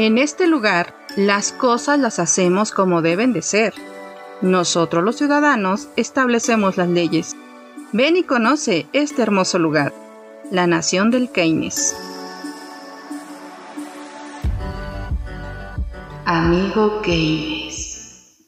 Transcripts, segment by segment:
En este lugar, las cosas las hacemos como deben de ser. Nosotros los ciudadanos establecemos las leyes. Ven y conoce este hermoso lugar, la nación del Keynes. Amigo Keynes.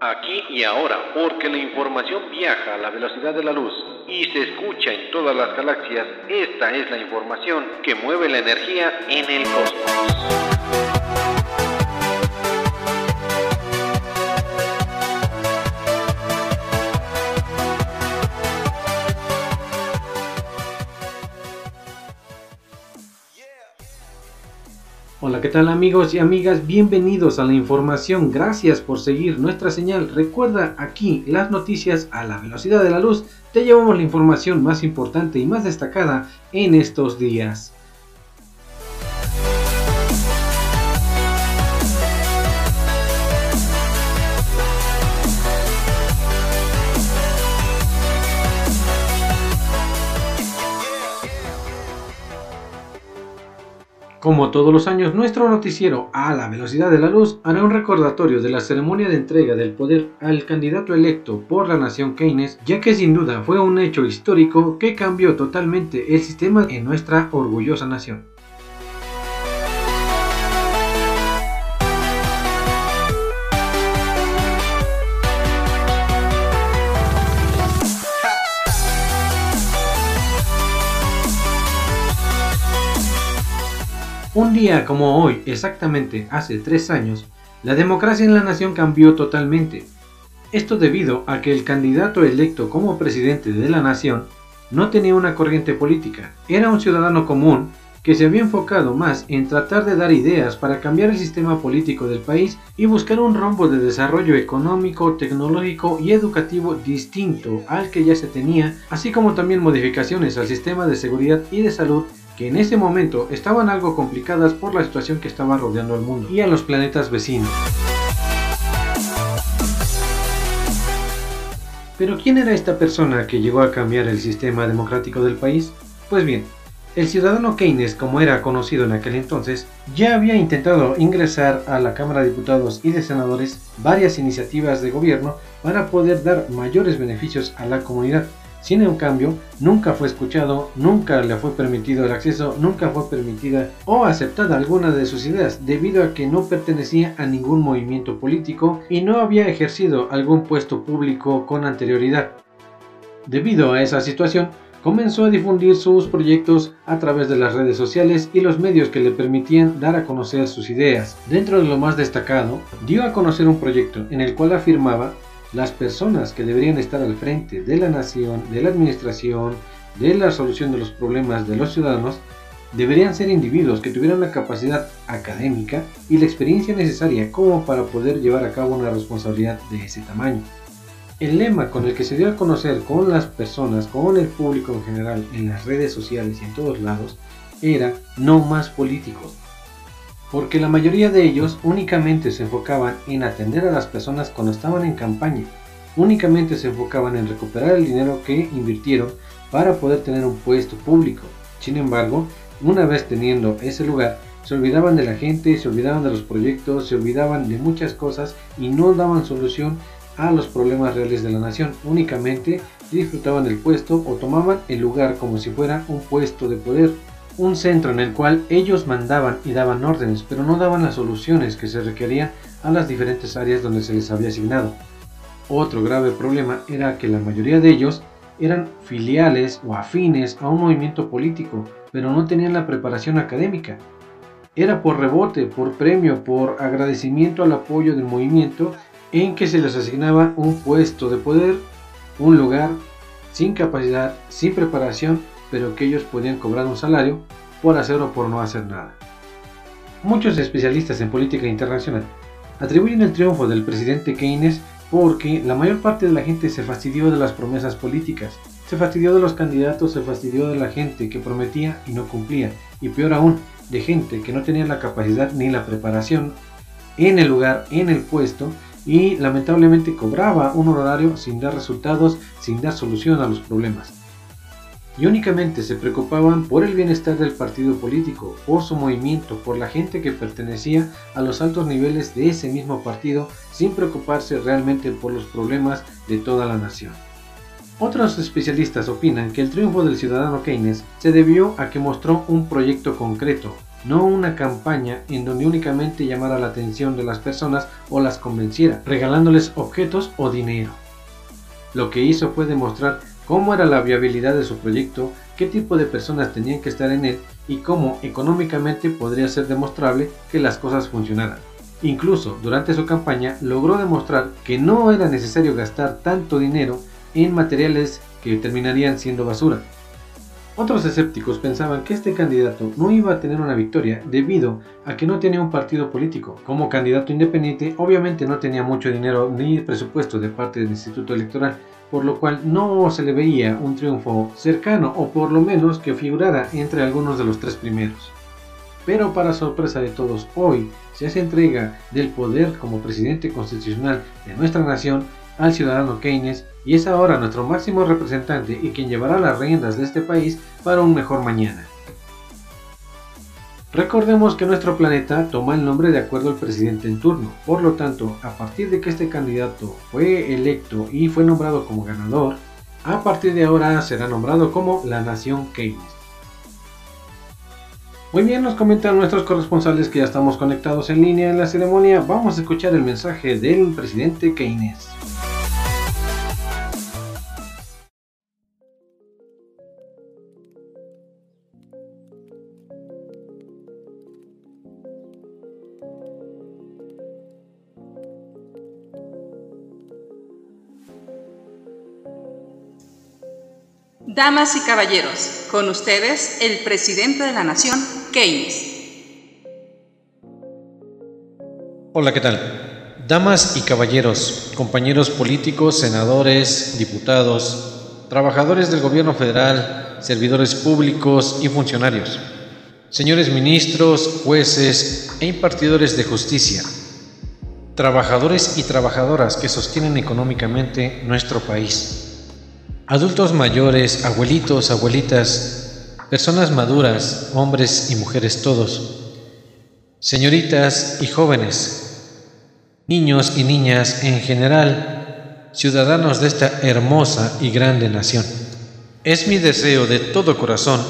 Aquí y ahora, porque la información viaja a la velocidad de la luz y se escucha en todas las galaxias, esta es la información que mueve la energía en el cosmos. ¿Qué tal amigos y amigas? Bienvenidos a la información. Gracias por seguir nuestra señal. Recuerda aquí las noticias a la velocidad de la luz. Te llevamos la información más importante y más destacada en estos días. Como todos los años, nuestro noticiero a la velocidad de la luz hará un recordatorio de la ceremonia de entrega del poder al candidato electo por la nación Keynes, ya que sin duda fue un hecho histórico que cambió totalmente el sistema en nuestra orgullosa nación. Un día como hoy, exactamente hace tres años, la democracia en la nación cambió totalmente. Esto debido a que el candidato electo como presidente de la nación no tenía una corriente política, era un ciudadano común que se había enfocado más en tratar de dar ideas para cambiar el sistema político del país y buscar un rumbo de desarrollo económico, tecnológico y educativo distinto al que ya se tenía, así como también modificaciones al sistema de seguridad y de salud que en ese momento estaban algo complicadas por la situación que estaba rodeando al mundo y a los planetas vecinos. Pero ¿quién era esta persona que llegó a cambiar el sistema democrático del país? Pues bien, el ciudadano Keynes, como era conocido en aquel entonces, ya había intentado ingresar a la Cámara de Diputados y de Senadores varias iniciativas de gobierno para poder dar mayores beneficios a la comunidad, sin en cambio, nunca fue escuchado, nunca le fue permitido el acceso, nunca fue permitida o aceptada alguna de sus ideas debido a que no pertenecía a ningún movimiento político y no había ejercido algún puesto público con anterioridad. Debido a esa situación, comenzó a difundir sus proyectos a través de las redes sociales y los medios que le permitían dar a conocer sus ideas. Dentro de lo más destacado, dio a conocer un proyecto en el cual afirmaba las personas que deberían estar al frente de la nación, de la administración, de la solución de los problemas de los ciudadanos, deberían ser individuos que tuvieran la capacidad académica y la experiencia necesaria como para poder llevar a cabo una responsabilidad de ese tamaño. El lema con el que se dio a conocer con las personas, con el público en general, en las redes sociales y en todos lados, era no más políticos, porque la mayoría de ellos únicamente se enfocaban en atender a las personas cuando estaban en campaña, únicamente se enfocaban en recuperar el dinero que invirtieron para poder tener un puesto público. Sin embargo, una vez teniendo ese lugar, se olvidaban de la gente, se olvidaban de los proyectos, se olvidaban de muchas cosas y no daban solución a los problemas reales de la nación. Únicamente disfrutaban del puesto o tomaban el lugar como si fuera un puesto de poder un centro en el cual ellos mandaban y daban órdenes, pero no daban las soluciones que se requerían a las diferentes áreas donde se les había asignado. Otro grave problema era que la mayoría de ellos eran filiales o afines a un movimiento político, pero no tenían la preparación académica. Era por rebote, por premio, por agradecimiento al apoyo del movimiento en que se les asignaba un puesto de poder, un lugar sin capacidad, sin preparación pero que ellos podían cobrar un salario por hacer o por no hacer nada. Muchos especialistas en política internacional atribuyen el triunfo del presidente Keynes porque la mayor parte de la gente se fastidió de las promesas políticas, se fastidió de los candidatos, se fastidió de la gente que prometía y no cumplía, y peor aún, de gente que no tenía la capacidad ni la preparación en el lugar, en el puesto, y lamentablemente cobraba un horario sin dar resultados, sin dar solución a los problemas. Y únicamente se preocupaban por el bienestar del partido político, por su movimiento, por la gente que pertenecía a los altos niveles de ese mismo partido, sin preocuparse realmente por los problemas de toda la nación. Otros especialistas opinan que el triunfo del ciudadano Keynes se debió a que mostró un proyecto concreto, no una campaña en donde únicamente llamara la atención de las personas o las convenciera, regalándoles objetos o dinero. Lo que hizo fue demostrar cómo era la viabilidad de su proyecto, qué tipo de personas tenían que estar en él y cómo económicamente podría ser demostrable que las cosas funcionaran. Incluso durante su campaña logró demostrar que no era necesario gastar tanto dinero en materiales que terminarían siendo basura. Otros escépticos pensaban que este candidato no iba a tener una victoria debido a que no tenía un partido político. Como candidato independiente obviamente no tenía mucho dinero ni presupuesto de parte del Instituto Electoral por lo cual no se le veía un triunfo cercano o por lo menos que figurara entre algunos de los tres primeros. Pero para sorpresa de todos, hoy se hace entrega del poder como presidente constitucional de nuestra nación al ciudadano Keynes y es ahora nuestro máximo representante y quien llevará las riendas de este país para un mejor mañana. Recordemos que nuestro planeta toma el nombre de acuerdo al presidente en turno, por lo tanto, a partir de que este candidato fue electo y fue nombrado como ganador, a partir de ahora será nombrado como la Nación Keynes. Muy bien, nos comentan nuestros corresponsales que ya estamos conectados en línea en la ceremonia. Vamos a escuchar el mensaje del presidente Keynes. Damas y caballeros, con ustedes el presidente de la Nación, Keynes. Hola, ¿qué tal? Damas y caballeros, compañeros políticos, senadores, diputados, trabajadores del gobierno federal, servidores públicos y funcionarios, señores ministros, jueces e impartidores de justicia, trabajadores y trabajadoras que sostienen económicamente nuestro país Adultos mayores, abuelitos, abuelitas, personas maduras, hombres y mujeres todos, señoritas y jóvenes, niños y niñas en general, ciudadanos de esta hermosa y grande nación. Es mi deseo de todo corazón,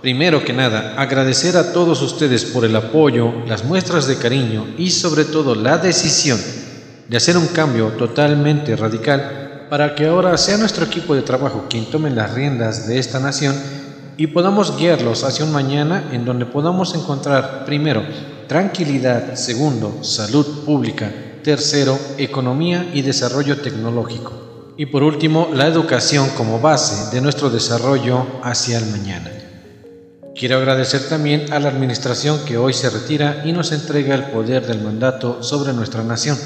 primero que nada, agradecer a todos ustedes por el apoyo, las muestras de cariño y sobre todo la decisión de hacer un cambio totalmente radical para que ahora sea nuestro equipo de trabajo quien tome las riendas de esta nación y podamos guiarlos hacia un mañana en donde podamos encontrar, primero, tranquilidad, segundo, salud pública, tercero, economía y desarrollo tecnológico, y por último, la educación como base de nuestro desarrollo hacia el mañana. Quiero agradecer también a la administración que hoy se retira y nos entrega el poder del mandato sobre nuestra nación.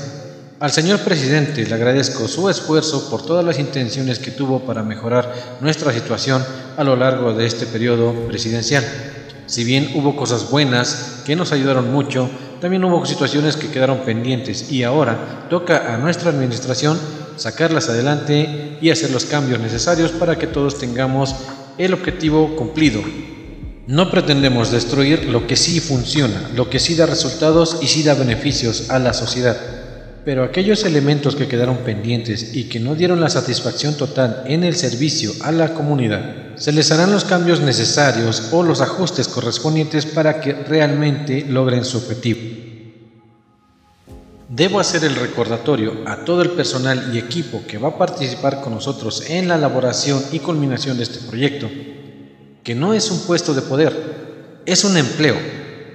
Al señor presidente le agradezco su esfuerzo por todas las intenciones que tuvo para mejorar nuestra situación a lo largo de este periodo presidencial. Si bien hubo cosas buenas que nos ayudaron mucho, también hubo situaciones que quedaron pendientes y ahora toca a nuestra administración sacarlas adelante y hacer los cambios necesarios para que todos tengamos el objetivo cumplido. No pretendemos destruir lo que sí funciona, lo que sí da resultados y sí da beneficios a la sociedad. Pero aquellos elementos que quedaron pendientes y que no dieron la satisfacción total en el servicio a la comunidad, se les harán los cambios necesarios o los ajustes correspondientes para que realmente logren su objetivo. Debo hacer el recordatorio a todo el personal y equipo que va a participar con nosotros en la elaboración y culminación de este proyecto, que no es un puesto de poder, es un empleo.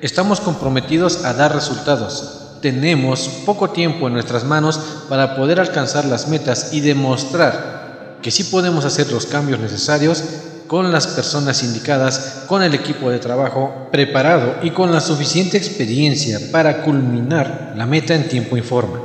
Estamos comprometidos a dar resultados, tenemos poco tiempo en nuestras manos para poder alcanzar las metas y demostrar que sí podemos hacer los cambios necesarios con las personas indicadas, con el equipo de trabajo preparado y con la suficiente experiencia para culminar la meta en tiempo y forma.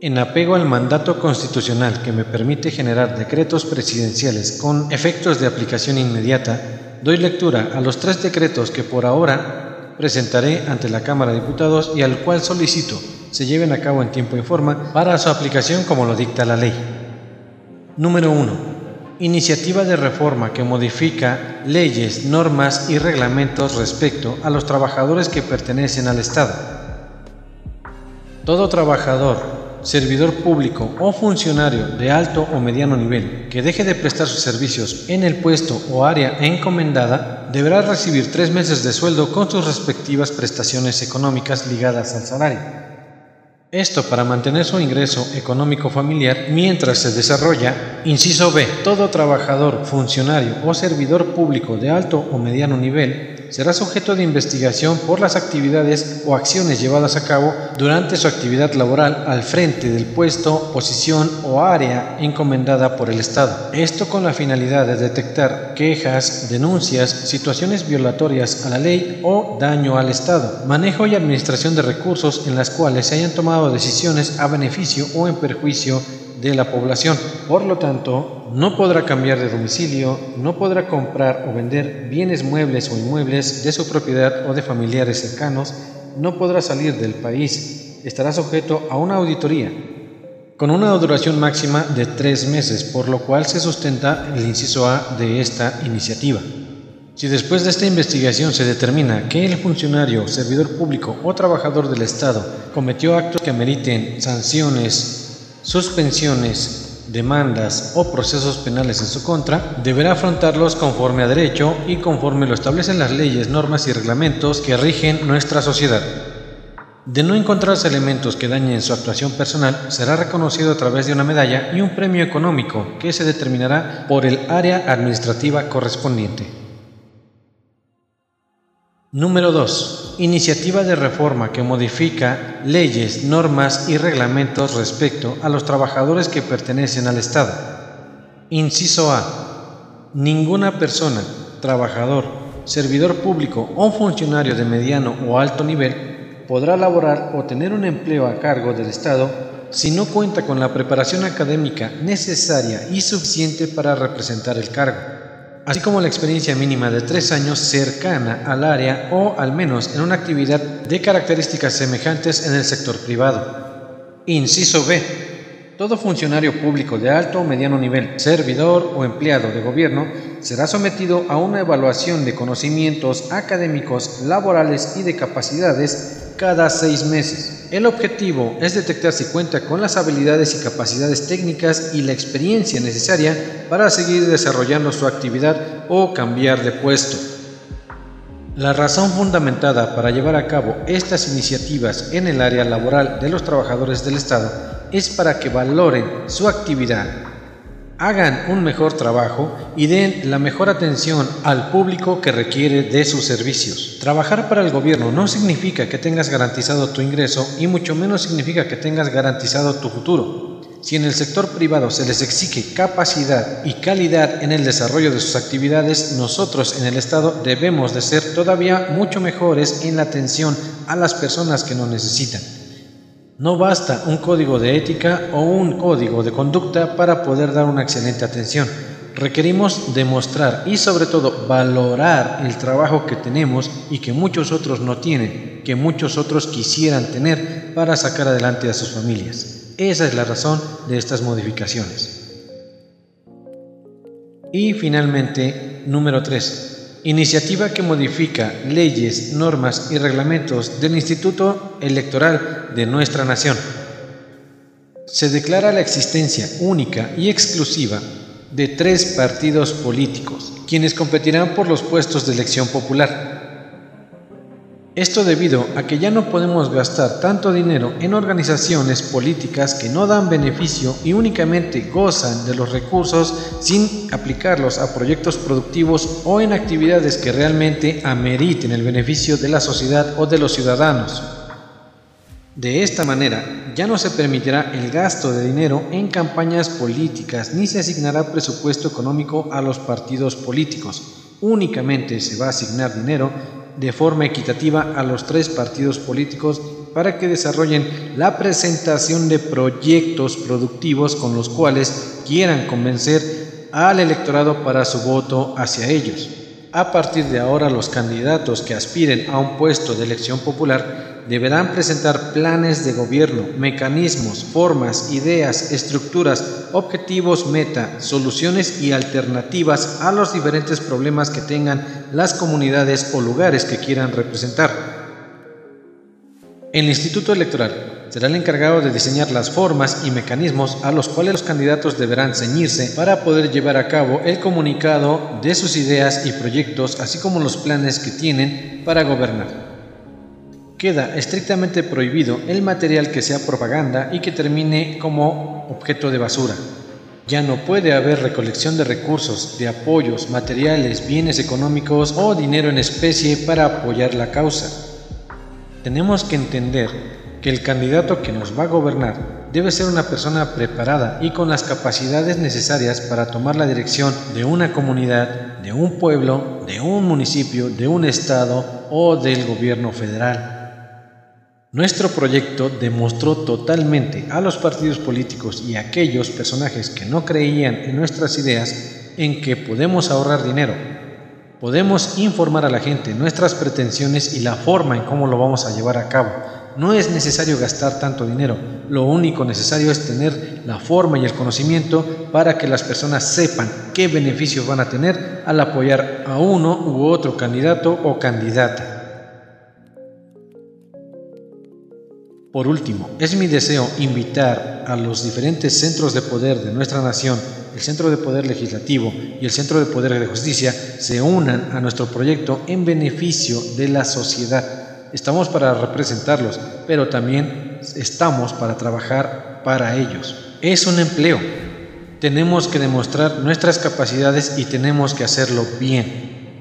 En apego al mandato constitucional que me permite generar decretos presidenciales con efectos de aplicación inmediata, doy lectura a los tres decretos que por ahora presentaré ante la Cámara de Diputados y al cual solicito se lleven a cabo en tiempo y forma para su aplicación como lo dicta la ley. Número 1. Iniciativa de reforma que modifica leyes, normas y reglamentos respecto a los trabajadores que pertenecen al Estado. Todo trabajador, servidor público o funcionario de alto o mediano nivel que deje de prestar sus servicios en el puesto o área encomendada deberá recibir tres meses de sueldo con sus respectivas prestaciones económicas ligadas al salario. Esto para mantener su ingreso económico familiar mientras se desarrolla, inciso B, todo trabajador, funcionario o servidor público de alto o mediano nivel será sujeto de investigación por las actividades o acciones llevadas a cabo durante su actividad laboral al frente del puesto, posición o área encomendada por el Estado. Esto con la finalidad de detectar quejas, denuncias, situaciones violatorias a la ley o daño al Estado, manejo y administración de recursos en las cuales se hayan tomado decisiones a beneficio o en perjuicio de la población. Por lo tanto, no podrá cambiar de domicilio, no podrá comprar o vender bienes muebles o inmuebles de su propiedad o de familiares cercanos, no podrá salir del país, estará sujeto a una auditoría con una duración máxima de tres meses, por lo cual se sustenta el inciso A de esta iniciativa. Si después de esta investigación se determina que el funcionario, servidor público o trabajador del Estado cometió actos que ameriten sanciones suspensiones, demandas o procesos penales en su contra, deberá afrontarlos conforme a derecho y conforme lo establecen las leyes, normas y reglamentos que rigen nuestra sociedad. De no encontrarse elementos que dañen su actuación personal, será reconocido a través de una medalla y un premio económico que se determinará por el área administrativa correspondiente. Número 2. Iniciativa de reforma que modifica leyes, normas y reglamentos respecto a los trabajadores que pertenecen al Estado. Inciso A. Ninguna persona, trabajador, servidor público o funcionario de mediano o alto nivel podrá laborar o tener un empleo a cargo del Estado si no cuenta con la preparación académica necesaria y suficiente para representar el cargo así como la experiencia mínima de tres años cercana al área o al menos en una actividad de características semejantes en el sector privado. Inciso B. Todo funcionario público de alto o mediano nivel, servidor o empleado de gobierno, será sometido a una evaluación de conocimientos académicos, laborales y de capacidades cada seis meses. El objetivo es detectar si cuenta con las habilidades y capacidades técnicas y la experiencia necesaria para seguir desarrollando su actividad o cambiar de puesto. La razón fundamentada para llevar a cabo estas iniciativas en el área laboral de los trabajadores del Estado es para que valoren su actividad, hagan un mejor trabajo y den la mejor atención al público que requiere de sus servicios. Trabajar para el gobierno no significa que tengas garantizado tu ingreso y mucho menos significa que tengas garantizado tu futuro. Si en el sector privado se les exige capacidad y calidad en el desarrollo de sus actividades, nosotros en el Estado debemos de ser todavía mucho mejores en la atención a las personas que nos necesitan. No basta un código de ética o un código de conducta para poder dar una excelente atención. Requerimos demostrar y sobre todo valorar el trabajo que tenemos y que muchos otros no tienen, que muchos otros quisieran tener para sacar adelante a sus familias. Esa es la razón de estas modificaciones. Y finalmente, número 3 Iniciativa que modifica leyes, normas y reglamentos del Instituto Electoral de nuestra nación. Se declara la existencia única y exclusiva de tres partidos políticos, quienes competirán por los puestos de elección popular esto debido a que ya no podemos gastar tanto dinero en organizaciones políticas que no dan beneficio y únicamente gozan de los recursos sin aplicarlos a proyectos productivos o en actividades que realmente ameriten el beneficio de la sociedad o de los ciudadanos. De esta manera, ya no se permitirá el gasto de dinero en campañas políticas ni se asignará presupuesto económico a los partidos políticos. Únicamente se va a asignar dinero de forma equitativa a los tres partidos políticos para que desarrollen la presentación de proyectos productivos con los cuales quieran convencer al electorado para su voto hacia ellos. A partir de ahora, los candidatos que aspiren a un puesto de elección popular deberán presentar planes de gobierno, mecanismos, formas, ideas, estructuras, objetivos, meta, soluciones y alternativas a los diferentes problemas que tengan las comunidades o lugares que quieran representar. El Instituto Electoral será el encargado de diseñar las formas y mecanismos a los cuales los candidatos deberán ceñirse para poder llevar a cabo el comunicado de sus ideas y proyectos, así como los planes que tienen para gobernar. Queda estrictamente prohibido el material que sea propaganda y que termine como objeto de basura. Ya no puede haber recolección de recursos, de apoyos, materiales, bienes económicos o dinero en especie para apoyar la causa. Tenemos que entender que el candidato que nos va a gobernar debe ser una persona preparada y con las capacidades necesarias para tomar la dirección de una comunidad, de un pueblo, de un municipio, de un estado o del gobierno federal. Nuestro proyecto demostró totalmente a los partidos políticos y a aquellos personajes que no creían en nuestras ideas en que podemos ahorrar dinero, Podemos informar a la gente nuestras pretensiones y la forma en cómo lo vamos a llevar a cabo. No es necesario gastar tanto dinero, lo único necesario es tener la forma y el conocimiento para que las personas sepan qué beneficios van a tener al apoyar a uno u otro candidato o candidata. Por último, es mi deseo invitar a los diferentes centros de poder de nuestra nación, el Centro de Poder Legislativo y el Centro de Poder de Justicia, se unan a nuestro proyecto en beneficio de la sociedad. Estamos para representarlos, pero también estamos para trabajar para ellos. Es un empleo. Tenemos que demostrar nuestras capacidades y tenemos que hacerlo bien.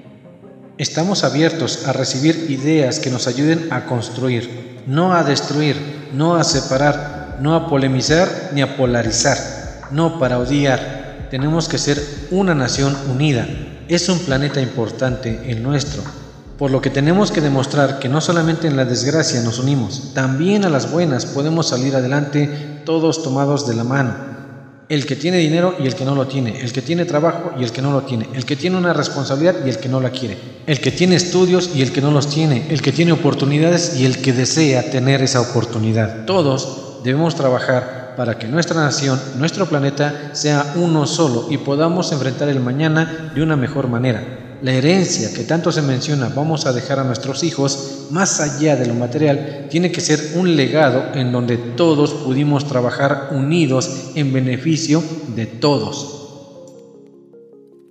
Estamos abiertos a recibir ideas que nos ayuden a construir no a destruir, no a separar, no a polemizar ni a polarizar, no para odiar. Tenemos que ser una nación unida. Es un planeta importante el nuestro, por lo que tenemos que demostrar que no solamente en la desgracia nos unimos, también a las buenas podemos salir adelante todos tomados de la mano el que tiene dinero y el que no lo tiene, el que tiene trabajo y el que no lo tiene, el que tiene una responsabilidad y el que no la quiere, el que tiene estudios y el que no los tiene, el que tiene oportunidades y el que desea tener esa oportunidad. Todos debemos trabajar para que nuestra nación, nuestro planeta, sea uno solo y podamos enfrentar el mañana de una mejor manera. La herencia que tanto se menciona vamos a dejar a nuestros hijos, más allá de lo material, tiene que ser un legado en donde todos pudimos trabajar unidos en beneficio de todos.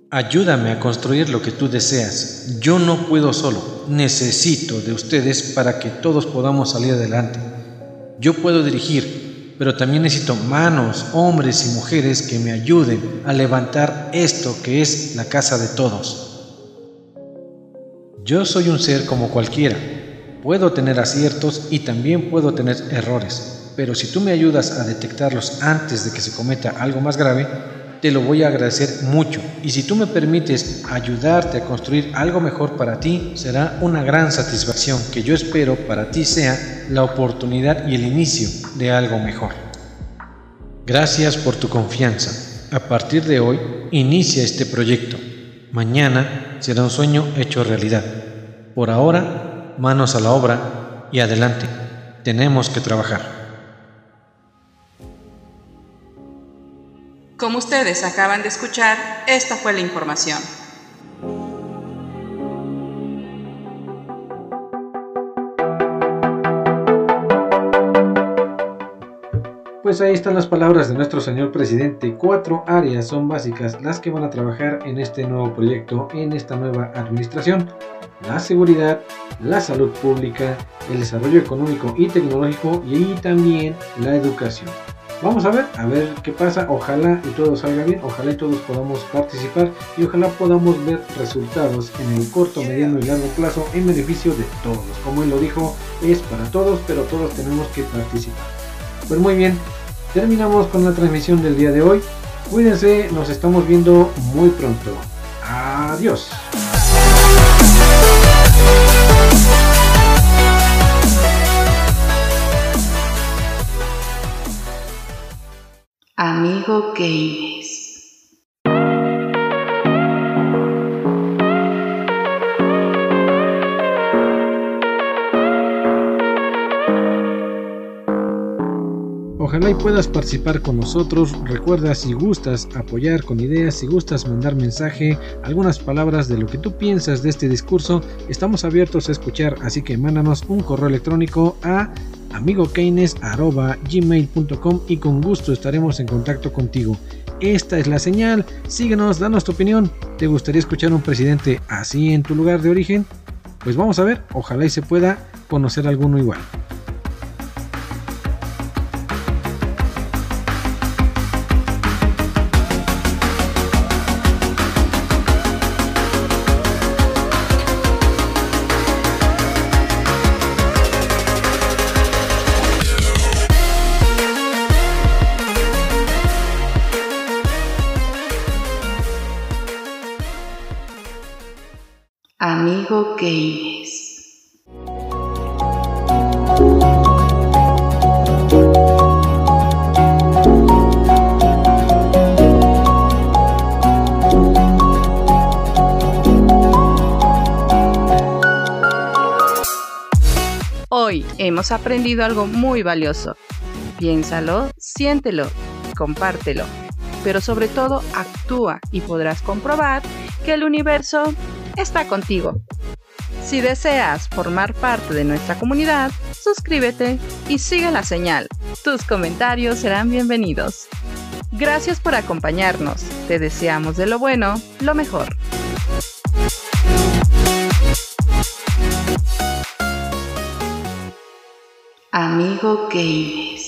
Ayúdame a construir lo que tú deseas. Yo no puedo solo. Necesito de ustedes para que todos podamos salir adelante. Yo puedo dirigir, pero también necesito manos, hombres y mujeres que me ayuden a levantar esto que es la casa de todos. Yo soy un ser como cualquiera. Puedo tener aciertos y también puedo tener errores, pero si tú me ayudas a detectarlos antes de que se cometa algo más grave, te lo voy a agradecer mucho. Y si tú me permites ayudarte a construir algo mejor para ti, será una gran satisfacción que yo espero para ti sea la oportunidad y el inicio de algo mejor. Gracias por tu confianza. A partir de hoy, inicia este proyecto. Mañana será un sueño hecho realidad. Por ahora, manos a la obra y adelante. Tenemos que trabajar. Como ustedes acaban de escuchar, esta fue la información. Pues ahí están las palabras de nuestro señor presidente. Cuatro áreas son básicas las que van a trabajar en este nuevo proyecto, en esta nueva administración. La seguridad, la salud pública, el desarrollo económico y tecnológico y también la educación. Vamos a ver, a ver qué pasa. Ojalá y todo salga bien, ojalá y todos podamos participar y ojalá podamos ver resultados en el corto, mediano y largo plazo en beneficio de todos. Como él lo dijo, es para todos, pero todos tenemos que participar. Pues muy bien, terminamos con la transmisión del día de hoy. Cuídense, nos estamos viendo muy pronto. Adiós. Amigo Keynes. Puedas participar con nosotros. Recuerda si gustas apoyar con ideas, si gustas mandar mensaje, algunas palabras de lo que tú piensas de este discurso, estamos abiertos a escuchar, así que mándanos un correo electrónico a amigokeines.gmail.com y con gusto estaremos en contacto contigo. Esta es la señal, síguenos, danos tu opinión. ¿Te gustaría escuchar un presidente así en tu lugar de origen? Pues vamos a ver, ojalá y se pueda conocer alguno igual. Hoy hemos aprendido algo muy valioso. Piénsalo, siéntelo, compártelo, pero sobre todo actúa y podrás comprobar que el universo está contigo. Si deseas formar parte de nuestra comunidad, suscríbete y sigue la señal. Tus comentarios serán bienvenidos. Gracias por acompañarnos. Te deseamos de lo bueno, lo mejor. Amigo Gamers.